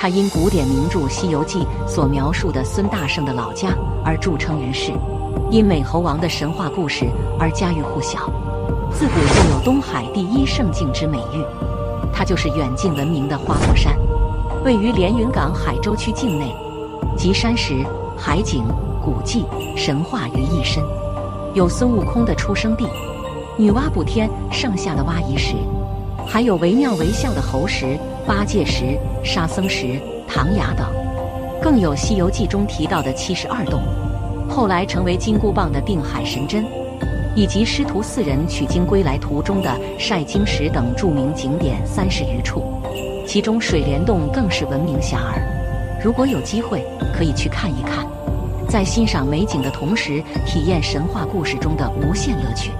他因古典名著《西游记》所描述的孙大圣的老家而著称于世，因美猴王的神话故事而家喻户晓，自古就有东海第一圣境之美誉。它就是远近闻名的花果山，位于连云港海州区境内，集山石、海景、古迹、神话于一身，有孙悟空的出生地、女娲补天剩下的挖遗石，还有惟妙惟肖的猴石、八戒石、沙僧石、唐崖等，更有《西游记》中提到的七十二洞，后来成为金箍棒的定海神针。以及师徒四人取经归来途中的晒经石等著名景点三十余处，其中水帘洞更是闻名遐迩。如果有机会，可以去看一看，在欣赏美景的同时，体验神话故事中的无限乐趣。